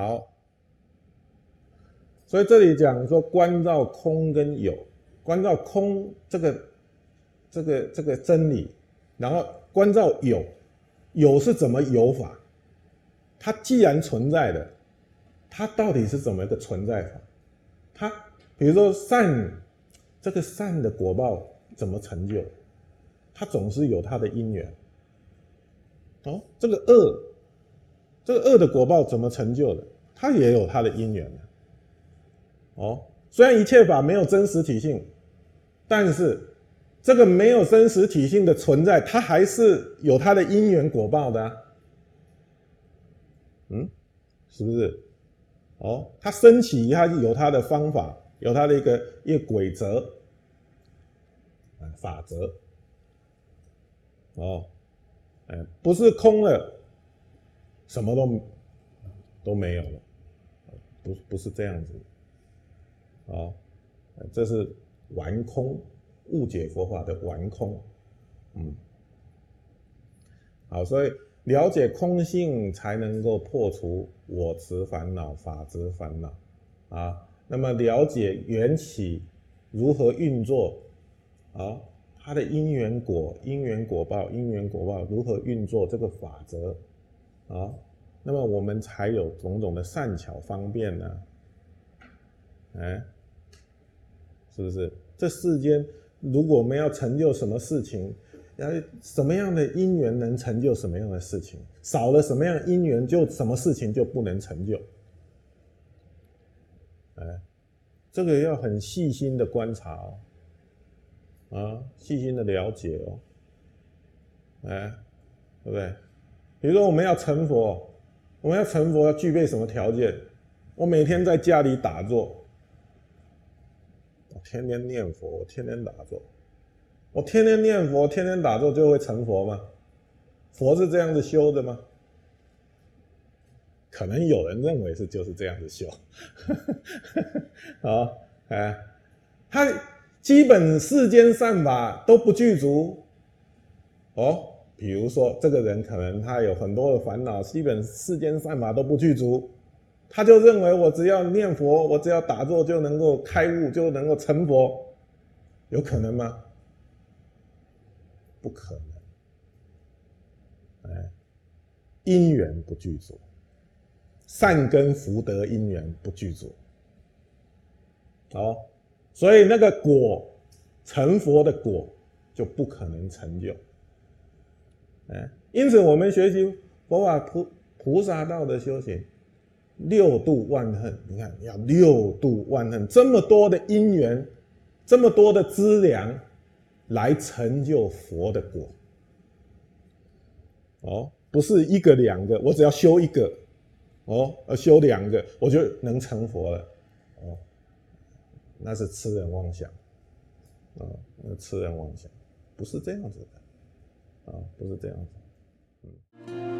好所以这里讲说关照空跟有，关照空这个这个这个真理，然后关照有，有是怎么有法？它既然存在的，它到底是怎么一个存在法？它比如说善，这个善的果报怎么成就？它总是有它的因缘。哦，这个恶，这个恶的果报怎么成就的？它也有它的因缘的。哦，虽然一切法没有真实体性，但是这个没有真实体性的存在，它还是有它的因缘果报的。嗯，是不是？哦，它升起，它有它的方法，有它的一个一个规则，法则。哦。哎，不是空了，什么都都没有了，不不是这样子，啊，这是玩空，误解佛法的玩空，嗯，好，所以了解空性才能够破除我执烦恼、法执烦恼，啊，那么了解缘起如何运作，啊。它的因缘果、因缘果报、因缘果报如何运作这个法则啊？那么我们才有种种的善巧方便呢？哎，是不是？这世间如果我们要成就什么事情，要什么样的因缘能成就什么样的事情？少了什么样因缘，就什么事情就不能成就？哎，这个要很细心的观察哦。啊，细心的了解哦，哎，对不对？比如说我们要成佛，我们要成佛要具备什么条件？我每天在家里打坐，我天天念佛，我天天打坐，我天天念佛，天天打坐就会成佛吗？佛是这样子修的吗？可能有人认为是就是这样子修，啊，哎，他。基本世间善法都不具足，哦，比如说这个人可能他有很多的烦恼，基本世间善法都不具足，他就认为我只要念佛，我只要打坐就能够开悟，就能够成佛，有可能吗？不可能，哎，因缘不具足，善根福德因缘不具足，好。所以那个果成佛的果就不可能成就，哎，因此我们学习佛法菩菩萨道的修行，六度万恨，你看要六度万恨，这么多的因缘，这么多的资粮，来成就佛的果。哦，不是一个两个，我只要修一个，哦，呃，修两个，我就能成佛了，哦。那是痴人妄想，啊，那痴人妄想，不是这样子的，啊，不是这样子，嗯。